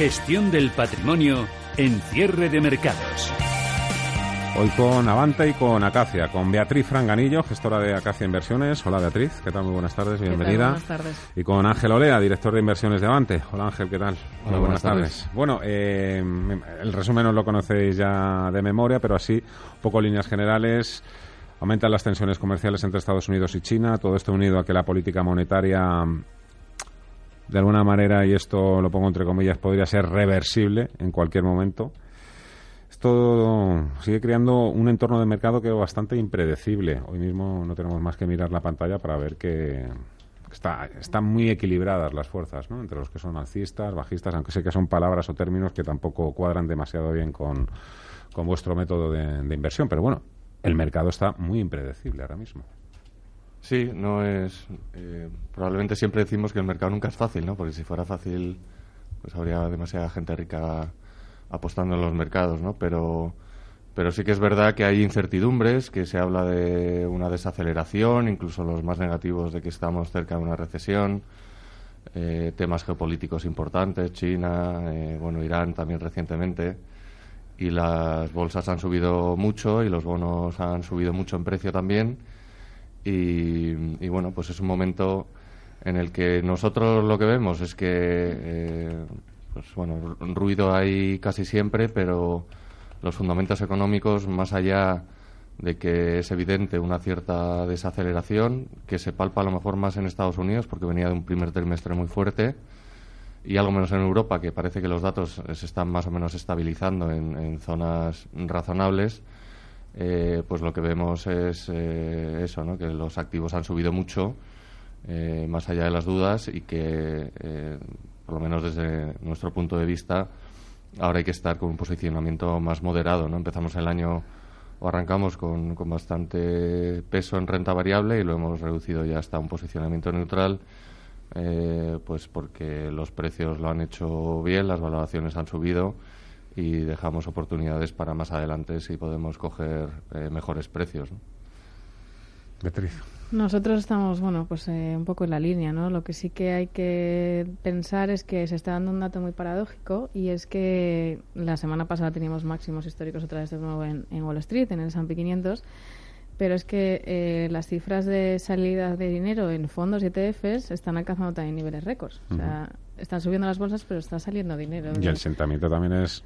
Gestión del patrimonio en cierre de mercados. Hoy con Avanta y con Acacia, con Beatriz Franganillo, gestora de Acacia Inversiones. Hola Beatriz, ¿qué tal? Muy buenas tardes, bienvenida. Buenas tardes. Y con Ángel Olea, director de inversiones de Avante. Hola Ángel, ¿qué tal? Hola, Muy buenas tardes. Bueno, eh, el resumen os lo conocéis ya de memoria, pero así, un poco líneas generales. Aumentan las tensiones comerciales entre Estados Unidos y China, todo esto unido a que la política monetaria de alguna manera, y esto lo pongo entre comillas, podría ser reversible en cualquier momento. Esto sigue creando un entorno de mercado que es bastante impredecible. Hoy mismo no tenemos más que mirar la pantalla para ver que está, están muy equilibradas las fuerzas, ¿no? Entre los que son alcistas, bajistas, aunque sé que son palabras o términos que tampoco cuadran demasiado bien con, vuestro método de inversión. Pero bueno, el mercado está muy impredecible ahora mismo. Sí, no es. Eh, probablemente siempre decimos que el mercado nunca es fácil, ¿no? Porque si fuera fácil, pues habría demasiada gente rica apostando en los mercados, ¿no? Pero, pero sí que es verdad que hay incertidumbres, que se habla de una desaceleración, incluso los más negativos de que estamos cerca de una recesión, eh, temas geopolíticos importantes, China, eh, bueno, Irán también recientemente, y las bolsas han subido mucho y los bonos han subido mucho en precio también y, bueno, pues es un momento en el que nosotros lo que vemos es que, eh, pues bueno, ruido hay casi siempre, pero los fundamentos económicos, más allá de que es evidente una cierta desaceleración, que se palpa a lo mejor más en Estados Unidos, porque venía de un primer trimestre muy fuerte, y algo menos en Europa, que parece que los datos se están más o menos estabilizando en, en zonas razonables, eh, pues lo que vemos es eh, eso, ¿no? que los activos han subido mucho, eh, más allá de las dudas, y que, eh, por lo menos desde nuestro punto de vista, ahora hay que estar con un posicionamiento más moderado. ¿no? Empezamos el año o arrancamos con, con bastante peso en renta variable y lo hemos reducido ya hasta un posicionamiento neutral. Eh, pues porque los precios lo han hecho bien, las valoraciones han subido y dejamos oportunidades para más adelante si podemos coger eh, mejores precios. ¿no? Beatriz. Nosotros estamos, bueno, pues eh, un poco en la línea, ¿no? Lo que sí que hay que pensar es que se está dando un dato muy paradójico y es que la semana pasada teníamos máximos históricos otra vez de nuevo en, en Wall Street, en el S&P 500, pero es que eh, las cifras de salida de dinero en fondos y ETFs están alcanzando también niveles récords. O sea, están subiendo las bolsas, pero está saliendo dinero. Y el sentimiento también es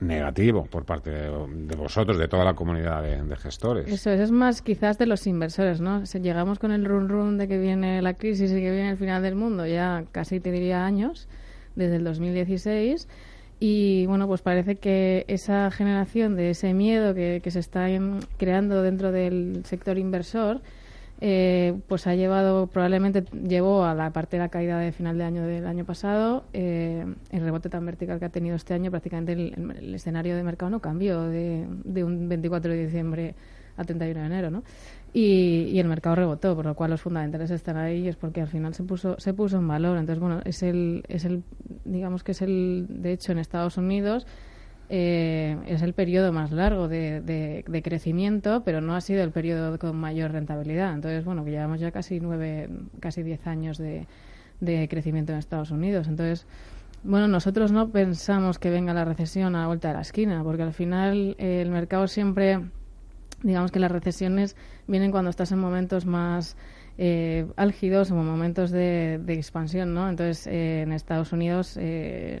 negativo por parte de, vosotros, de toda la comunidad de, de, gestores. Eso es, es más quizás de los inversores, ¿no? Si llegamos con el run run de que viene la crisis y que viene el final del mundo, ya casi te diría años, desde el 2016. Y bueno, pues parece que esa generación de ese miedo que, que se está creando dentro del sector inversor, eh, pues ha llevado, probablemente llevó a la parte de la caída de final de año del año pasado, eh, el rebote tan vertical que ha tenido este año, prácticamente el, el escenario de mercado no cambió de, de, un 24 de diciembre a 31 de enero, ¿no? Y, y, el mercado rebotó, por lo cual los fundamentales están ahí y es porque al final se puso se puso en valor. Entonces, bueno, es el, es el digamos que es el, de hecho, en Estados Unidos eh, es el periodo más largo de, de, de, crecimiento, pero no ha sido el periodo con mayor rentabilidad. Entonces, bueno, que llevamos ya casi nueve, casi diez años de, de crecimiento en Estados Unidos. Entonces, bueno, nosotros no pensamos que venga la recesión a la vuelta de la esquina, porque al final eh, el mercado siempre, digamos que las recesiones vienen cuando estás en momentos más eh, álgidos o momentos de, de, expansión, ¿no? Entonces, eh, en Estados Unidos, eh,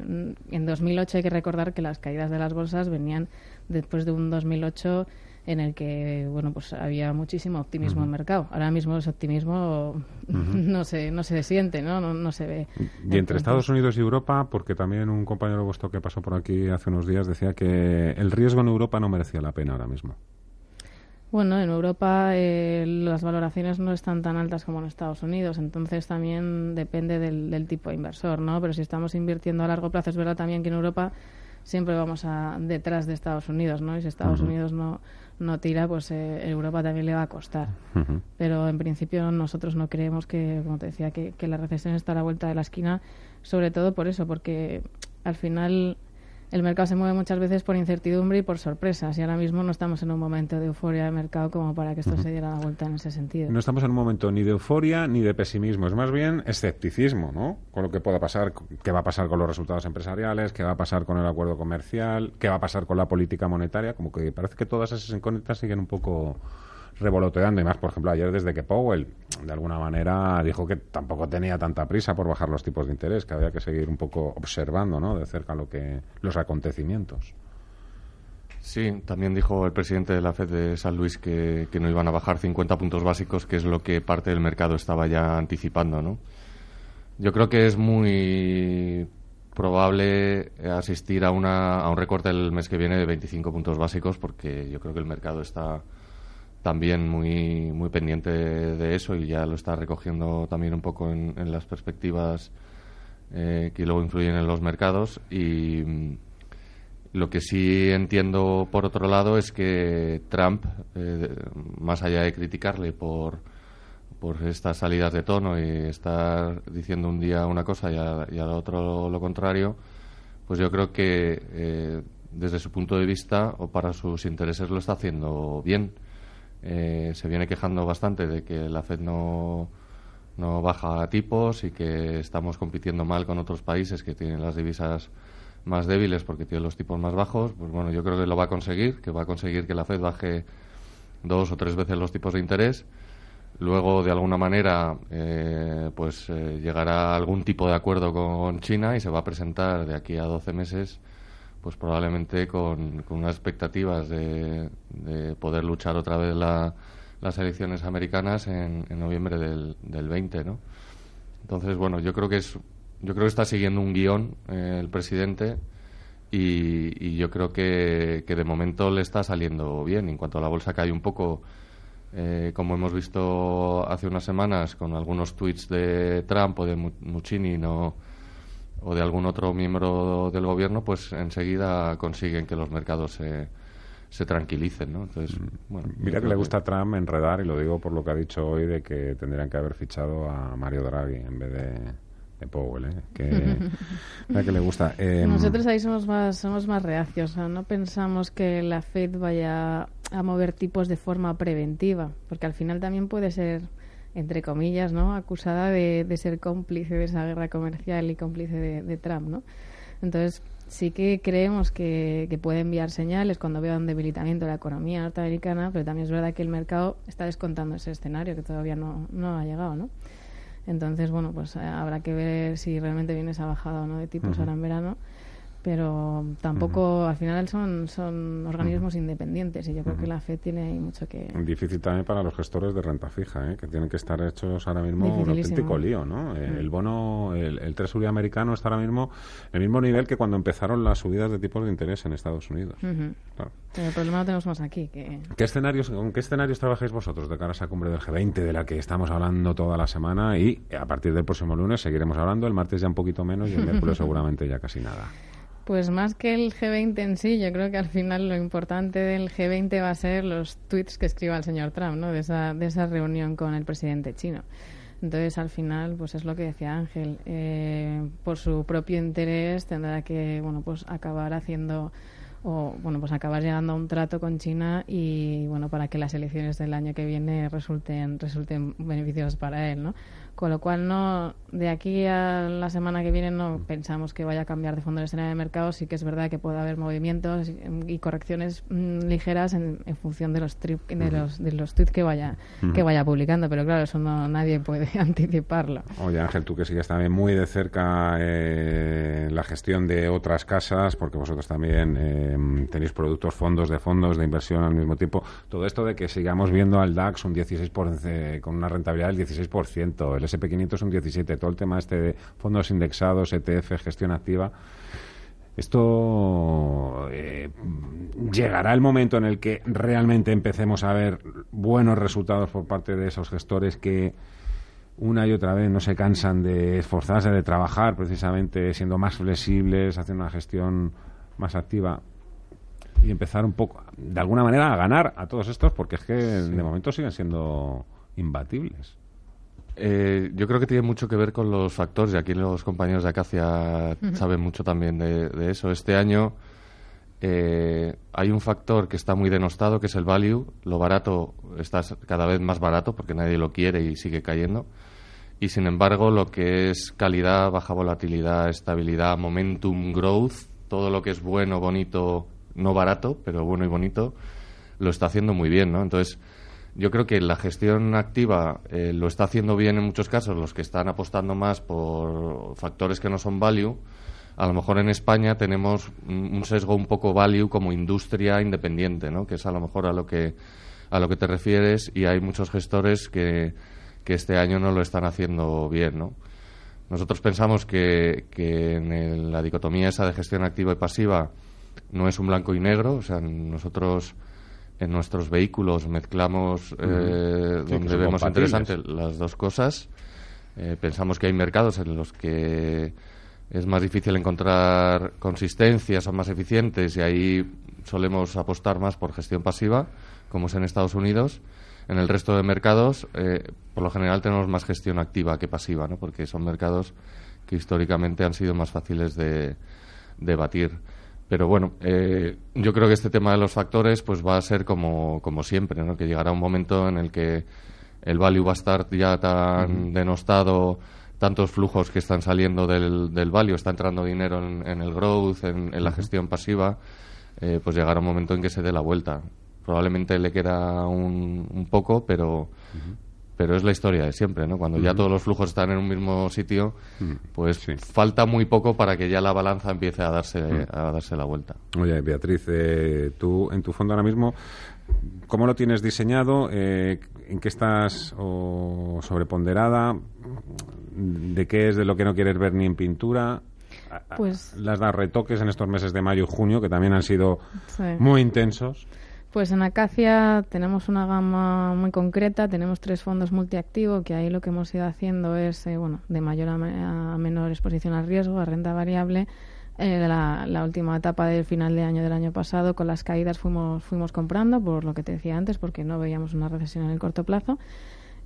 en 2008 hay que recordar que las caídas de las bolsas venían después de un 2008 en el que, bueno, pues había muchísimo optimismo uh -huh. en el mercado. Ahora mismo ese optimismo uh -huh. no se no se siente, ¿no? No, no se ve. Y entre Entonces, Estados Unidos y Europa, porque también un compañero vuestro que pasó por aquí hace unos días decía que el riesgo en Europa no merecía la pena ahora mismo. Bueno, en Europa eh, las valoraciones no están tan altas como en Estados Unidos, entonces también depende del, del, tipo de inversor, ¿no? Pero si estamos invirtiendo a largo plazo, es verdad también que en Europa siempre vamos a, detrás de Estados Unidos, ¿no? Y si Estados uh -huh. Unidos no, no tira, pues eh, Europa también le va a costar. Uh -huh. Pero en principio nosotros no creemos que, como te decía, que, que la recesión está a la vuelta de la esquina, sobre todo por eso, porque al final el mercado se mueve muchas veces por incertidumbre y por sorpresas y ahora mismo no estamos en un momento de euforia de mercado como para que esto se diera la vuelta en ese sentido. No estamos en un momento ni de euforia ni de pesimismo, es más bien escepticismo, ¿no? Con lo que pueda pasar, qué va a pasar con los resultados empresariales, qué va a pasar con el acuerdo comercial, qué va a pasar con la política monetaria, como que parece que todas esas incógnitas siguen un poco revoloteando y más, por ejemplo, ayer desde que Powell de alguna manera dijo que tampoco tenía tanta prisa por bajar los tipos de interés, que había que seguir un poco observando, ¿no? De cerca lo que los acontecimientos. Sí, también dijo el presidente de la Fed de San Luis que, que, no iban a bajar 50 puntos básicos, que es lo que parte del mercado estaba ya anticipando, ¿no? Yo creo que es muy probable asistir a, una, a un recorte el mes que viene de 25 puntos básicos, porque yo creo que el mercado está también muy, muy pendiente de, eso y ya lo está recogiendo también un poco en, las perspectivas eh, que luego influyen en los mercados. Y mm, lo que sí entiendo, por otro lado, es que Trump, eh, más allá de criticarle por, por estas salidas de tono y estar diciendo un día una cosa y, al otro lo contrario, pues yo creo que eh, desde su punto de vista o para sus intereses lo está haciendo bien eh, se viene quejando bastante de que la Fed no, no baja tipos y que estamos compitiendo mal con otros países que tienen las divisas más débiles porque tienen los tipos más bajos. Pues bueno, yo creo que lo va a conseguir, que va a conseguir que la Fed baje dos o tres veces los tipos de interés. Luego, de alguna manera, eh, pues eh, llegará a algún tipo de acuerdo con China y se va a presentar de aquí a 12 meses pues probablemente con, unas expectativas de, poder luchar otra vez las elecciones americanas en, noviembre del, del 20, ¿no? Entonces, bueno, yo creo que es, yo creo que está siguiendo un guion eh, el presidente y, yo creo que, que, de momento le está saliendo bien. En cuanto a la bolsa cae un poco, eh, como hemos visto hace unas semanas con algunos tweets de Trump o de Muccini, no o de algún otro miembro del gobierno, pues enseguida consiguen que los mercados se, se tranquilicen, ¿no? Entonces, mm. bueno, Mira que le gusta a Trump enredar, y lo digo por lo que ha dicho hoy, de que tendrían que haber fichado a Mario Draghi en vez de, de Powell, ¿eh? Que, que le gusta. Em, Nosotros ahí somos más, somos más reacios, no pensamos que la Fed vaya a mover tipos de forma preventiva, porque al final también puede ser entre comillas, ¿no? acusada de, de, ser cómplice de esa guerra comercial y cómplice de, Trump. ¿no? Entonces, sí que creemos que, que, puede enviar señales cuando vea un debilitamiento de la economía norteamericana, pero también es verdad que el mercado está descontando ese escenario que todavía no, no ha llegado. ¿no? Entonces, bueno, pues eh, habrá que ver si realmente viene esa bajada o no de tipos ahora en verano pero tampoco al final son, son organismos independientes y yo creo que la FED tiene mucho que... Difícil también para los gestores de renta fija, ¿eh? que tienen que estar hechos ahora mismo un auténtico lío, ¿no? El bono, el, el Treasury americano está ahora mismo en el mismo nivel que cuando empezaron las subidas de tipos de interés en Estados Unidos. el problema lo tenemos más aquí. Que... ¿Qué escenarios, ¿Con qué escenarios trabajáis vosotros de cara a esa cumbre del G20 de la que estamos hablando toda la semana y a partir del próximo lunes seguiremos hablando, el martes ya un poquito menos y el miércoles seguramente ya casi nada? Pues más que el G20 en sí, yo creo que al final lo importante del G20 va a ser los tweets que escriba el señor Trump, ¿no? De esa, de esa reunión con el presidente chino. Entonces, al final, pues es lo que decía Ángel. Eh, por su propio interés tendrá que, bueno, pues acabar haciendo o bueno pues acabar llegando a un trato con China y bueno para que las elecciones del año que viene resulten resulten beneficiosas para él no con lo cual, no de aquí a la semana que viene no pensamos que vaya a cambiar de fondo el escenario de mercado. Sí que es verdad que puede haber movimientos y, correcciones mm, ligeras en, función de los, de los de los tweets que vaya que vaya publicando. Pero claro, eso no nadie puede anticiparlo. Oye, Ángel, tú que sigues también muy de cerca eh, la gestión de otras casas, porque vosotros también eh, tenéis productos, fondos de fondos de inversión al mismo tiempo. Todo esto de que sigamos viendo al DAX un 16 con una rentabilidad del 16%, el SP500 es un 17, todo el tema este de fondos indexados, ETF, gestión activa. Esto eh, llegará el momento en el que realmente empecemos a ver buenos resultados por parte de esos gestores que una y otra vez no se cansan de esforzarse, de trabajar precisamente siendo más flexibles, haciendo una gestión más activa y empezar un poco, de alguna manera, a ganar a todos estos porque es que de momento siguen siendo imbatibles. Eh, yo creo que tiene mucho que ver con los factores, y aquí los compañeros de Acacia saben mucho también de, eso. Este año eh, hay un factor que está muy denostado, que es el value. Lo barato está cada vez más barato porque nadie lo quiere y sigue cayendo. Y sin embargo, lo que es calidad, baja volatilidad, estabilidad, momentum, growth, todo lo que es bueno, bonito, no barato, pero bueno y bonito, lo está haciendo muy bien, ¿no? Entonces, yo creo que la gestión activa eh, lo está haciendo bien en muchos casos los que están apostando más por factores que no son value. A lo mejor en España tenemos un sesgo un poco value como industria independiente, ¿no? Que es a lo mejor a lo que a lo que te refieres y hay muchos gestores que, que este año no lo están haciendo bien, ¿no? Nosotros pensamos que, que en la dicotomía esa de gestión activa y pasiva no es un blanco y negro, o sea, nosotros en nuestros vehículos mezclamos eh, donde vemos interesantes las dos cosas. Eh, pensamos que hay mercados en los que es más difícil encontrar consistencia, son más eficientes y ahí solemos apostar más por gestión pasiva, como es en Estados Unidos. En el resto de mercados, eh, por lo general, tenemos más gestión activa que pasiva, ¿no? porque son mercados que históricamente han sido más fáciles de, de batir. Pero bueno, eh, yo creo que este tema de los factores pues va a ser como, como siempre, ¿no? que llegará un momento en el que el value va a estar ya tan denostado, tantos flujos que están saliendo del, del value, está entrando dinero en, el growth, en, la gestión pasiva, eh, pues llegará un momento en que se dé la vuelta. Probablemente le queda un, un poco, pero, pero es la historia de siempre, ¿no? Cuando ya todos los flujos están en un mismo sitio, pues falta muy poco para que ya la balanza empiece a darse, a darse la vuelta. Oye, Beatriz, eh, tú en tu fondo ahora mismo, ¿cómo lo tienes diseñado? Eh, ¿En qué estás o sobreponderada? ¿De qué es de lo que no quieres ver ni en pintura? Pues... Las das retoques en estos meses de mayo y junio, que también han sido muy intensos. Pues en Acacia tenemos una gama muy concreta, tenemos tres fondos multiactivo, que ahí lo que hemos ido haciendo es, eh, bueno, de mayor a, menor exposición al riesgo, a renta variable. Eh, la, la, última etapa del final de año del año pasado, con las caídas fuimos, fuimos comprando, por lo que te decía antes, porque no veíamos una recesión en el corto plazo.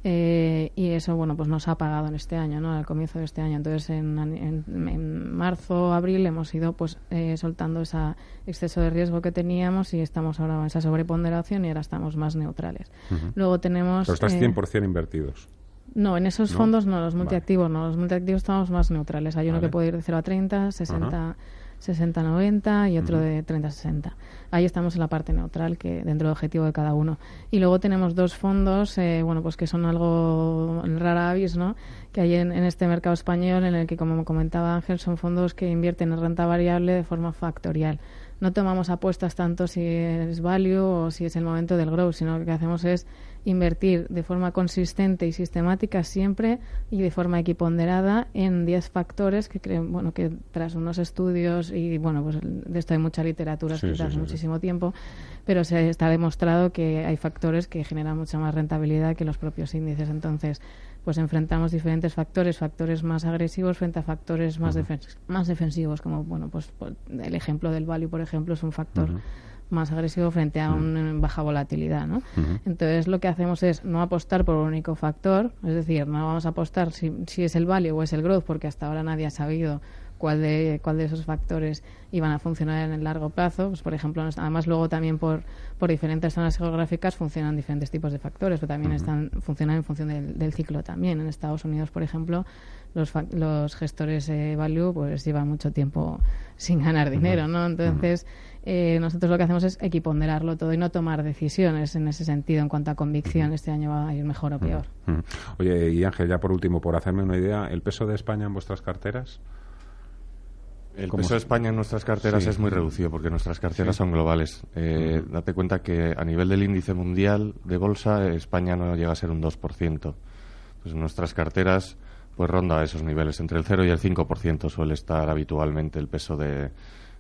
Eh, y eso, bueno, pues nos ha pagado en este año, ¿no? Al comienzo de este año. Entonces, en, en, marzo, abril hemos ido, pues, eh, soltando ese exceso de riesgo que teníamos y estamos ahora en esa sobreponderación y ahora estamos más neutrales. Luego tenemos... Pero estás 100% eh, invertidos. No, en esos fondos no, los multiactivos no. Los multiactivos estamos más neutrales. Hay uno que puede ir de 0 a 30, 60... 60-90 y otro de 30-60. Ahí estamos en la parte neutral, que dentro del objetivo de cada uno. Y luego tenemos dos fondos, eh, bueno, pues que son algo rara avis, ¿no? Que hay en, este mercado español, en el que, como comentaba Ángel, son fondos que invierten en renta variable de forma factorial. No tomamos apuestas tanto si es value o si es el momento del growth, sino lo que hacemos es invertir de forma consistente y sistemática siempre y de forma equiponderada en 10 factores que creen, bueno, que tras unos estudios y bueno, pues de esto hay mucha literatura escrita hace muchísimo tiempo, pero se está demostrado que hay factores que generan mucha más rentabilidad que los propios índices. Entonces, pues enfrentamos diferentes factores, factores más agresivos frente a factores más, más defensivos, como bueno, pues, el ejemplo del value, por ejemplo, es un factor más agresivo frente a una baja volatilidad, ¿no? Entonces lo que hacemos es no apostar por un único factor, es decir, no vamos a apostar si, si es el value o es el growth, porque hasta ahora nadie ha sabido cuál de, cuál de esos factores iban a funcionar en el largo plazo. Pues, por ejemplo, además luego también por, por diferentes zonas geográficas funcionan diferentes tipos de factores, pero también están funcionan en función del, ciclo también. En Estados Unidos, por ejemplo, los, los gestores eh, value pues llevan mucho tiempo sin ganar dinero, ¿no? Entonces, eh, nosotros lo que hacemos es equiponderarlo todo y no tomar decisiones en ese sentido en cuanto a convicción. Este año va a ir mejor o peor. Oye, y Ángel, ya por último, por hacerme una idea, ¿el peso de España en vuestras carteras? El peso de España en nuestras carteras es muy reducido porque nuestras carteras son globales. Eh, Date cuenta que a nivel del índice mundial de bolsa, España no llega a ser un 2%. Pues nuestras carteras pues ronda esos niveles. Entre el 0 y el 5% suele estar habitualmente el peso de,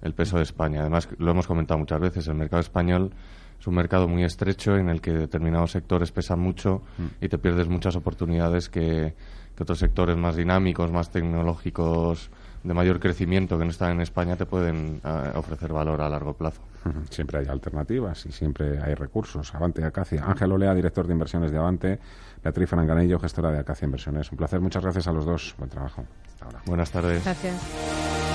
el peso de España. Además, lo hemos comentado muchas veces, el mercado español es un mercado muy estrecho en el que determinados sectores pesan mucho mm. y te pierdes muchas oportunidades que, otros sectores más dinámicos, más tecnológicos, de mayor crecimiento que no están en España te pueden eh, ofrecer valor a largo plazo. Siempre hay alternativas y siempre hay recursos. Avante Acacia. Ángel Olea, director de inversiones de Avante. Beatriz Franganillo, gestora de Acacia Inversiones. Un placer. Muchas gracias a los dos. Buen trabajo. Buenas tardes. Gracias.